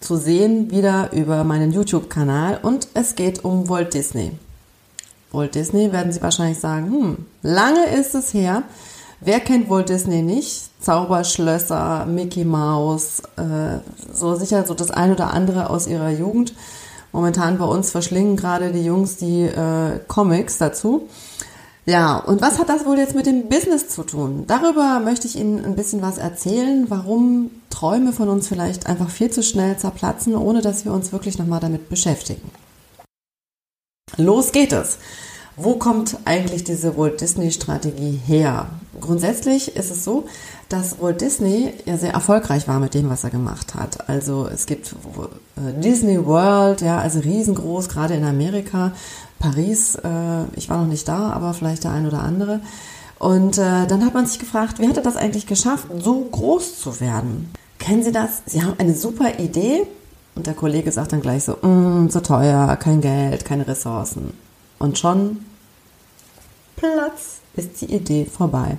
zu sehen wieder über meinen YouTube-Kanal und es geht um Walt Disney. Walt Disney werden Sie wahrscheinlich sagen, hm, lange ist es her. Wer kennt Walt Disney nicht? Zauberschlösser, Mickey Mouse, äh, so sicher so das ein oder andere aus ihrer Jugend. Momentan bei uns verschlingen gerade die Jungs die äh, Comics dazu. Ja, und was hat das wohl jetzt mit dem Business zu tun? Darüber möchte ich Ihnen ein bisschen was erzählen, warum Träume von uns vielleicht einfach viel zu schnell zerplatzen, ohne dass wir uns wirklich nochmal damit beschäftigen. Los geht es. Wo kommt eigentlich diese Walt Disney Strategie her? Grundsätzlich ist es so, dass Walt Disney ja sehr erfolgreich war mit dem, was er gemacht hat. Also es gibt äh, Disney World, ja, also riesengroß, gerade in Amerika. Paris, äh, ich war noch nicht da, aber vielleicht der ein oder andere. Und äh, dann hat man sich gefragt, wie hat er das eigentlich geschafft, so groß zu werden? Kennen Sie das? Sie haben eine super Idee und der Kollege sagt dann gleich so, mm, so teuer, kein Geld, keine Ressourcen. Und schon Platz ist die Idee vorbei.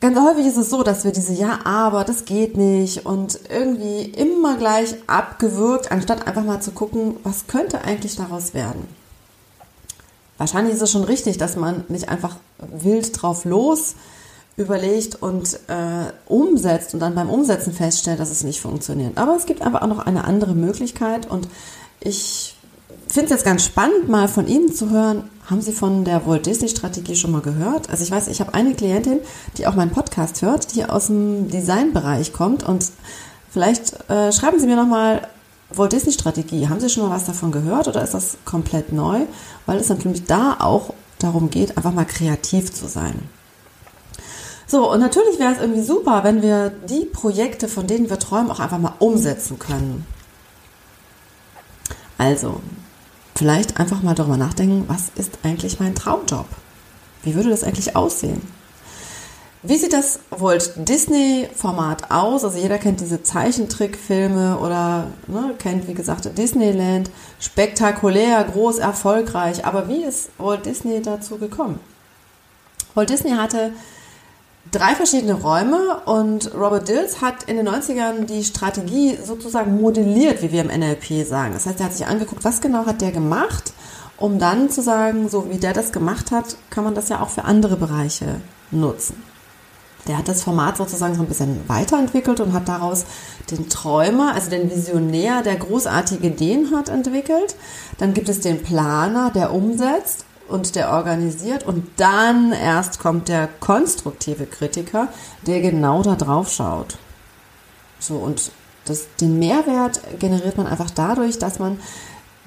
Ganz häufig ist es so, dass wir diese Ja, aber das geht nicht und irgendwie immer gleich abgewürgt, anstatt einfach mal zu gucken, was könnte eigentlich daraus werden. Wahrscheinlich ist es schon richtig, dass man nicht einfach wild drauf los überlegt und äh, umsetzt und dann beim Umsetzen feststellt, dass es nicht funktioniert. Aber es gibt einfach auch noch eine andere Möglichkeit und ich finde es jetzt ganz spannend, mal von Ihnen zu hören. Haben Sie von der Walt Disney Strategie schon mal gehört? Also ich weiß, ich habe eine Klientin, die auch meinen Podcast hört, die aus dem Designbereich kommt und vielleicht äh, schreiben Sie mir noch mal Walt Disney Strategie. Haben Sie schon mal was davon gehört oder ist das komplett neu? Weil es natürlich da auch darum geht, einfach mal kreativ zu sein. So, und natürlich wäre es irgendwie super, wenn wir die Projekte, von denen wir träumen, auch einfach mal umsetzen können. Also, vielleicht einfach mal darüber nachdenken, was ist eigentlich mein Traumjob? Wie würde das eigentlich aussehen? Wie sieht das Walt Disney-Format aus? Also jeder kennt diese Zeichentrickfilme oder ne, kennt, wie gesagt, Disneyland. Spektakulär, groß, erfolgreich. Aber wie ist Walt Disney dazu gekommen? Walt Disney hatte drei verschiedene Räume und Robert Dills hat in den 90ern die Strategie sozusagen modelliert, wie wir im NLP sagen. Das heißt, er hat sich angeguckt, was genau hat der gemacht, um dann zu sagen, so wie der das gemacht hat, kann man das ja auch für andere Bereiche nutzen. Der hat das Format sozusagen so ein bisschen weiterentwickelt und hat daraus den Träumer, also den Visionär, der großartige Ideen hat, entwickelt. Dann gibt es den Planer, der umsetzt und der organisiert. Und dann erst kommt der konstruktive Kritiker, der genau da drauf schaut. So, und das, den Mehrwert generiert man einfach dadurch, dass man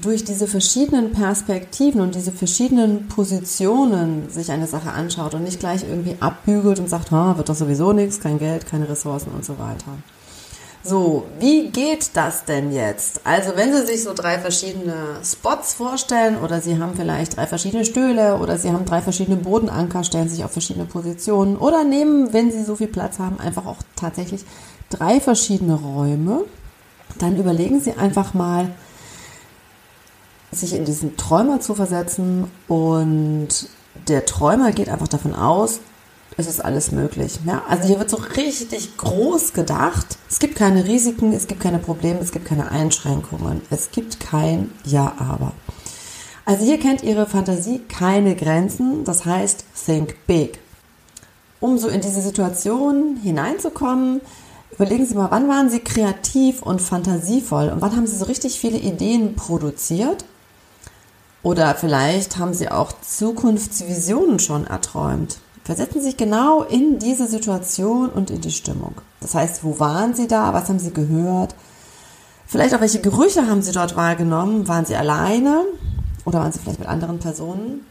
durch diese verschiedenen Perspektiven und diese verschiedenen Positionen sich eine Sache anschaut und nicht gleich irgendwie abbügelt und sagt, ha, wird doch sowieso nichts, kein Geld, keine Ressourcen und so weiter. So, wie geht das denn jetzt? Also, wenn Sie sich so drei verschiedene Spots vorstellen oder Sie haben vielleicht drei verschiedene Stühle oder Sie haben drei verschiedene Bodenanker, stellen sich auf verschiedene Positionen oder nehmen, wenn Sie so viel Platz haben, einfach auch tatsächlich drei verschiedene Räume, dann überlegen Sie einfach mal, sich in diesen Träumer zu versetzen und der Träumer geht einfach davon aus, es ist alles möglich. Ja? Also hier wird so richtig groß gedacht. Es gibt keine Risiken, es gibt keine Probleme, es gibt keine Einschränkungen. Es gibt kein Ja, aber. Also hier kennt Ihre Fantasie keine Grenzen. Das heißt, think big. Um so in diese Situation hineinzukommen, überlegen Sie mal, wann waren Sie kreativ und fantasievoll und wann haben Sie so richtig viele Ideen produziert oder vielleicht haben Sie auch Zukunftsvisionen schon erträumt. Versetzen Sie sich genau in diese Situation und in die Stimmung. Das heißt, wo waren Sie da? Was haben Sie gehört? Vielleicht auch welche Gerüche haben Sie dort wahrgenommen? Waren Sie alleine oder waren Sie vielleicht mit anderen Personen?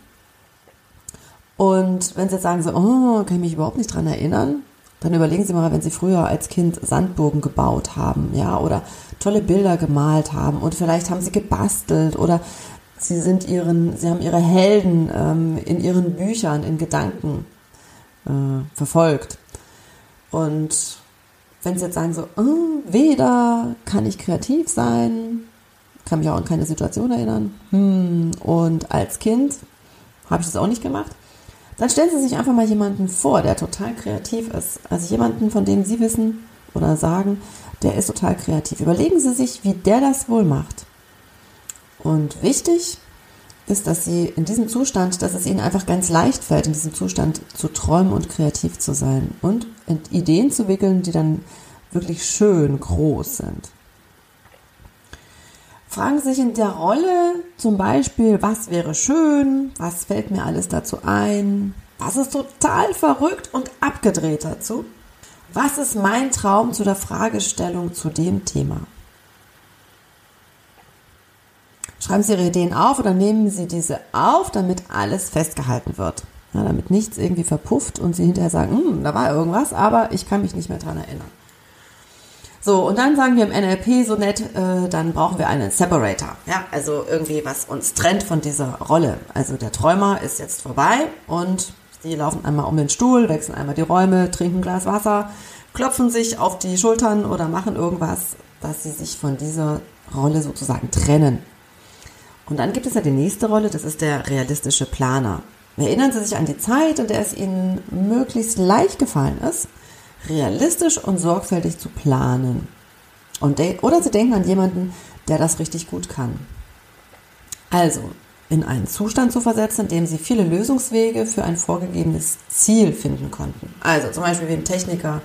Und wenn Sie jetzt sagen so, oh, kann ich mich überhaupt nicht dran erinnern, dann überlegen Sie mal, wenn Sie früher als Kind Sandburgen gebaut haben, ja, oder tolle Bilder gemalt haben und vielleicht haben Sie gebastelt oder Sie sind ihren, sie haben ihre Helden ähm, in ihren Büchern, in Gedanken äh, verfolgt. Und wenn sie jetzt sagen so, oh, weder kann ich kreativ sein, kann mich auch an keine Situation erinnern, hm, und als Kind habe ich das auch nicht gemacht, dann stellen Sie sich einfach mal jemanden vor, der total kreativ ist. Also jemanden, von dem Sie wissen oder sagen, der ist total kreativ. Überlegen Sie sich, wie der das wohl macht. Und wichtig ist, dass Sie in diesem Zustand, dass es Ihnen einfach ganz leicht fällt, in diesem Zustand zu träumen und kreativ zu sein und Ideen zu wickeln, die dann wirklich schön groß sind. Fragen Sie sich in der Rolle zum Beispiel, was wäre schön, was fällt mir alles dazu ein, was ist total verrückt und abgedreht dazu, was ist mein Traum zu der Fragestellung zu dem Thema. Schreiben Sie Ihre Ideen auf oder nehmen Sie diese auf, damit alles festgehalten wird. Ja, damit nichts irgendwie verpufft und Sie hinterher sagen, hm, da war irgendwas, aber ich kann mich nicht mehr dran erinnern. So, und dann sagen wir im NLP so nett, äh, dann brauchen wir einen Separator. Ja, also irgendwie, was uns trennt von dieser Rolle. Also der Träumer ist jetzt vorbei und die laufen einmal um den Stuhl, wechseln einmal die Räume, trinken ein Glas Wasser, klopfen sich auf die Schultern oder machen irgendwas, dass sie sich von dieser Rolle sozusagen trennen. Und dann gibt es ja die nächste Rolle, das ist der realistische Planer. Erinnern Sie sich an die Zeit, in der es Ihnen möglichst leicht gefallen ist, realistisch und sorgfältig zu planen. Und oder sie denken an jemanden, der das richtig gut kann. Also, in einen Zustand zu versetzen, in dem sie viele Lösungswege für ein vorgegebenes Ziel finden konnten. Also zum Beispiel wie ein Techniker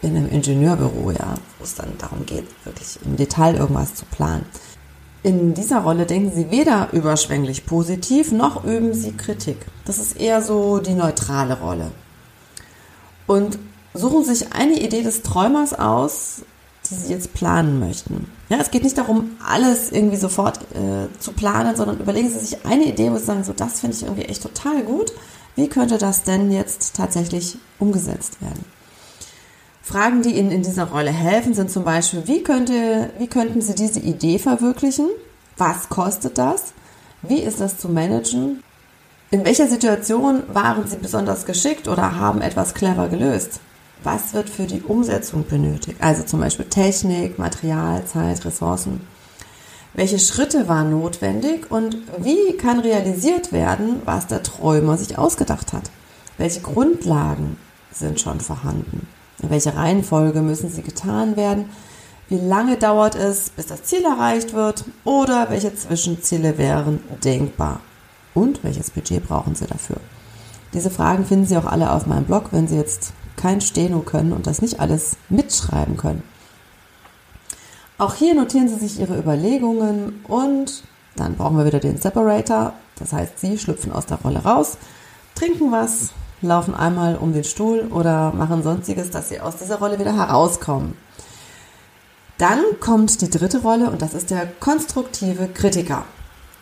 in einem Ingenieurbüro, ja, wo es dann darum geht, wirklich im Detail irgendwas zu planen. In dieser Rolle denken sie weder überschwänglich positiv, noch üben sie Kritik. Das ist eher so die neutrale Rolle. Und suchen sich eine Idee des Träumers aus, die sie jetzt planen möchten. Ja, es geht nicht darum, alles irgendwie sofort äh, zu planen, sondern überlegen Sie sich eine Idee, wo Sie sagen, so das finde ich irgendwie echt total gut. Wie könnte das denn jetzt tatsächlich umgesetzt werden? Fragen, die Ihnen in dieser Rolle helfen, sind zum Beispiel, wie, könnte, wie könnten Sie diese Idee verwirklichen? Was kostet das? Wie ist das zu managen? In welcher Situation waren Sie besonders geschickt oder haben etwas clever gelöst? was wird für die Umsetzung benötigt? Also zum Beispiel Technik, Material, Zeit, Ressourcen. Welche Schritte waren notwendig und wie kann realisiert werden, was der Träumer sich ausgedacht hat? Welche Grundlagen sind schon vorhanden? In welcher Reihenfolge müssen sie getan werden? Wie lange dauert es, bis das Ziel erreicht wird? Oder welche Zwischenziele wären denkbar? Und welches Budget brauchen Sie dafür? Diese Fragen finden Sie auch alle auf meinem Blog, wenn Sie jetzt kein Steno können und das nicht alles mitschreiben können. Auch hier notieren Sie sich Ihre Überlegungen und dann brauchen wir wieder den Separator. Das heißt, Sie schlüpfen aus der Rolle raus, trinken was, laufen einmal um den Stuhl oder machen sonstiges, dass Sie aus dieser Rolle wieder herauskommen. Dann kommt die dritte Rolle und das ist der konstruktive Kritiker.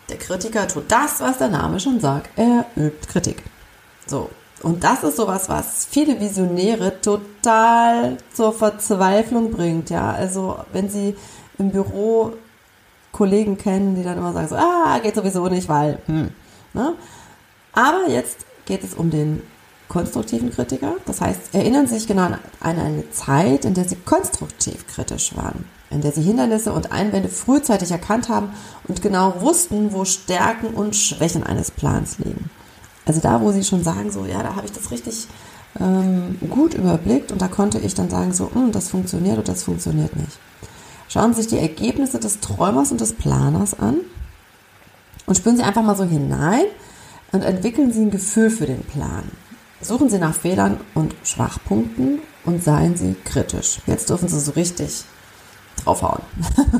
Der Kritiker tut das, was der Name schon sagt. Er übt Kritik. So, und das ist sowas, was viele Visionäre total zur Verzweiflung bringt. Ja, also wenn sie im Büro Kollegen kennen, die dann immer sagen so, ah, geht sowieso nicht, weil, hm, ne? Aber jetzt geht es um den konstruktiven Kritiker. Das heißt, erinnern sich genau an eine Zeit, in der Sie konstruktiv kritisch waren, in der Sie Hindernisse und Einwände frühzeitig erkannt haben und genau wussten, wo Stärken und Schwächen eines Plans liegen. Also da, wo sie schon sagen, so, ja, da habe ich das richtig ähm, gut überblickt und da konnte ich dann sagen, so, hm, das funktioniert oder das funktioniert nicht. Schauen Sie sich die Ergebnisse des Träumers und des Planers an und spüren Sie einfach mal so hinein und entwickeln Sie ein Gefühl für den Plan. Suchen Sie nach Fehlern und Schwachpunkten und seien Sie kritisch. Jetzt dürfen Sie so richtig draufhauen.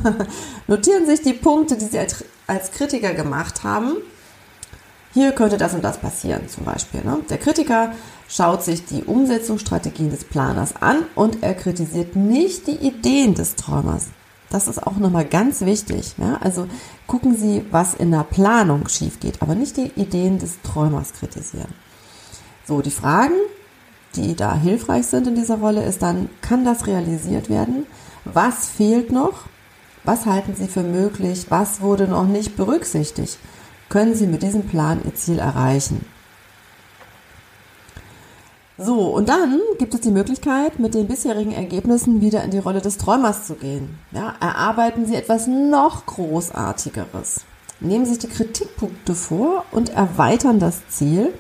Notieren Sie sich die Punkte, die Sie als Kritiker gemacht haben hier könnte das und das passieren zum Beispiel. Ne? Der Kritiker schaut sich die Umsetzungsstrategien des Planers an und er kritisiert nicht die Ideen des Träumers. Das ist auch nochmal ganz wichtig. Ja? Also gucken Sie, was in der Planung schief geht, aber nicht die Ideen des Träumers kritisieren. So, die Fragen, die da hilfreich sind in dieser Rolle, ist dann, kann das realisiert werden? Was fehlt noch? Was halten Sie für möglich? Was wurde noch nicht berücksichtigt? können Sie mit diesem Plan Ihr Ziel erreichen. So, und dann gibt es die Möglichkeit, mit den bisherigen Ergebnissen wieder in die Rolle des Träumers zu gehen. Ja, erarbeiten Sie etwas noch Großartigeres. Nehmen Sie sich die Kritikpunkte vor und erweitern das Ziel.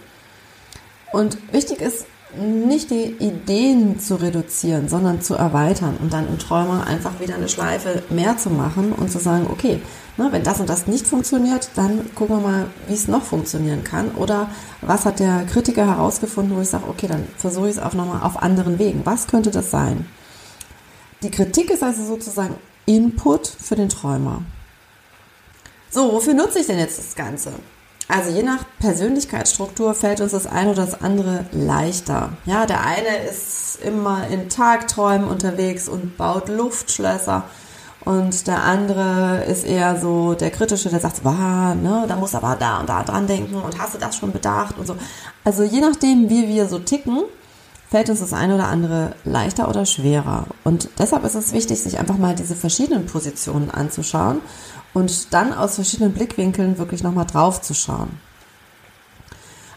Und wichtig ist, nicht die Ideen zu reduzieren, sondern zu erweitern und dann im Träumer einfach wieder eine Schleife mehr zu machen und zu sagen, okay, ne, wenn das und das nicht funktioniert, dann gucken wir mal, wie es noch funktionieren kann. Oder was hat der Kritiker herausgefunden, wo ich sage, okay, dann versuche ich es auch nochmal auf anderen Wegen. Was könnte das sein? Die Kritik ist also sozusagen Input für den Träumer. So, wofür nutze ich denn jetzt das Ganze? Also je nach Persönlichkeitsstruktur fällt uns das eine oder das andere leichter. Ja, der eine ist immer in Tagträumen unterwegs und baut Luftschlösser. Und der andere ist eher so der Kritische, der sagt, wow, ne, da muss aber da und da dran denken und hast du das schon bedacht und so. Also je nachdem, wie wir so ticken, fällt uns das eine oder andere leichter oder schwerer. Und deshalb ist es wichtig, sich einfach mal diese verschiedenen Positionen anzuschauen und dann aus verschiedenen Blickwinkeln wirklich nochmal drauf zu schauen.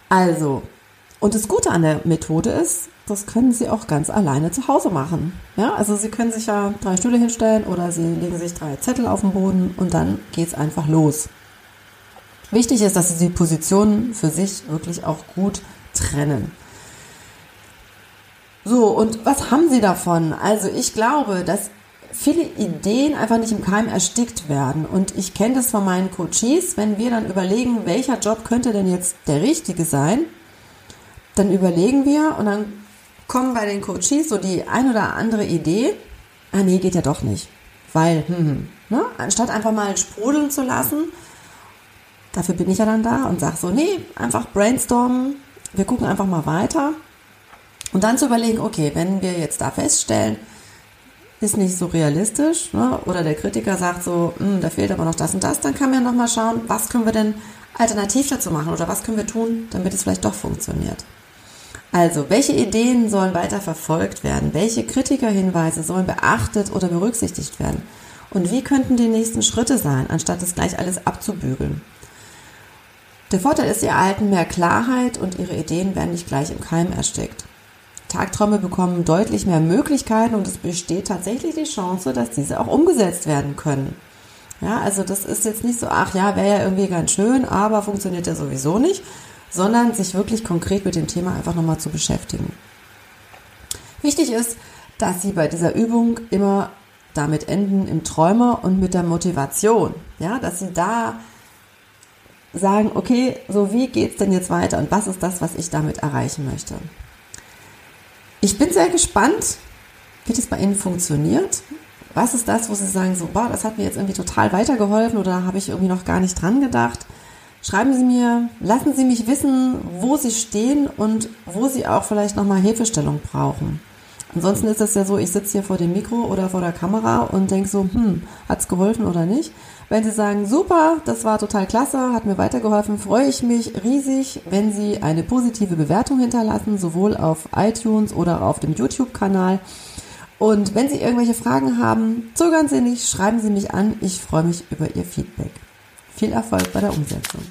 Also, und das Gute an der Methode ist, das können Sie auch ganz alleine zu Hause machen. Ja, also Sie können sich ja drei Stühle hinstellen oder Sie legen sich drei Zettel auf den Boden und dann geht es einfach los. Wichtig ist, dass Sie die Positionen für sich wirklich auch gut trennen. So, und was haben Sie davon? Also ich glaube, dass viele Ideen einfach nicht im Keim erstickt werden. Und ich kenne das von meinen Coaches, wenn wir dann überlegen, welcher Job könnte denn jetzt der richtige sein, dann überlegen wir und dann kommen bei den Coaches so die ein oder andere Idee, ah nee, geht ja doch nicht. Weil, hm, hm, ne? anstatt einfach mal sprudeln zu lassen, dafür bin ich ja dann da und sage so, nee, einfach brainstormen, wir gucken einfach mal weiter. Und dann zu überlegen, okay, wenn wir jetzt da feststellen, ist nicht so realistisch, ne? oder der Kritiker sagt so, hm, da fehlt aber noch das und das, dann kann man ja nochmal schauen, was können wir denn alternativ dazu machen oder was können wir tun, damit es vielleicht doch funktioniert. Also, welche Ideen sollen weiter verfolgt werden? Welche Kritikerhinweise sollen beachtet oder berücksichtigt werden? Und wie könnten die nächsten Schritte sein, anstatt es gleich alles abzubügeln? Der Vorteil ist, Sie erhalten mehr Klarheit und Ihre Ideen werden nicht gleich im Keim erstickt. Tagträume bekommen deutlich mehr Möglichkeiten und es besteht tatsächlich die Chance, dass diese auch umgesetzt werden können. Ja, also das ist jetzt nicht so, ach ja, wäre ja irgendwie ganz schön, aber funktioniert ja sowieso nicht, sondern sich wirklich konkret mit dem Thema einfach nochmal zu beschäftigen. Wichtig ist, dass Sie bei dieser Übung immer damit enden im Träumer und mit der Motivation. Ja, dass Sie da sagen, okay, so wie geht's denn jetzt weiter und was ist das, was ich damit erreichen möchte? Ich bin sehr gespannt, wie das bei Ihnen funktioniert. Was ist das, wo Sie sagen, so, boah, das hat mir jetzt irgendwie total weitergeholfen oder habe ich irgendwie noch gar nicht dran gedacht? Schreiben Sie mir, lassen Sie mich wissen, wo Sie stehen und wo Sie auch vielleicht nochmal Hilfestellung brauchen. Ansonsten ist es ja so, ich sitze hier vor dem Mikro oder vor der Kamera und denke so, hm, hat's geholfen oder nicht? Wenn Sie sagen, super, das war total klasse, hat mir weitergeholfen, freue ich mich riesig, wenn Sie eine positive Bewertung hinterlassen, sowohl auf iTunes oder auf dem YouTube-Kanal. Und wenn Sie irgendwelche Fragen haben, zögern Sie nicht, schreiben Sie mich an. Ich freue mich über Ihr Feedback. Viel Erfolg bei der Umsetzung.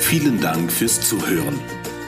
Vielen Dank fürs Zuhören.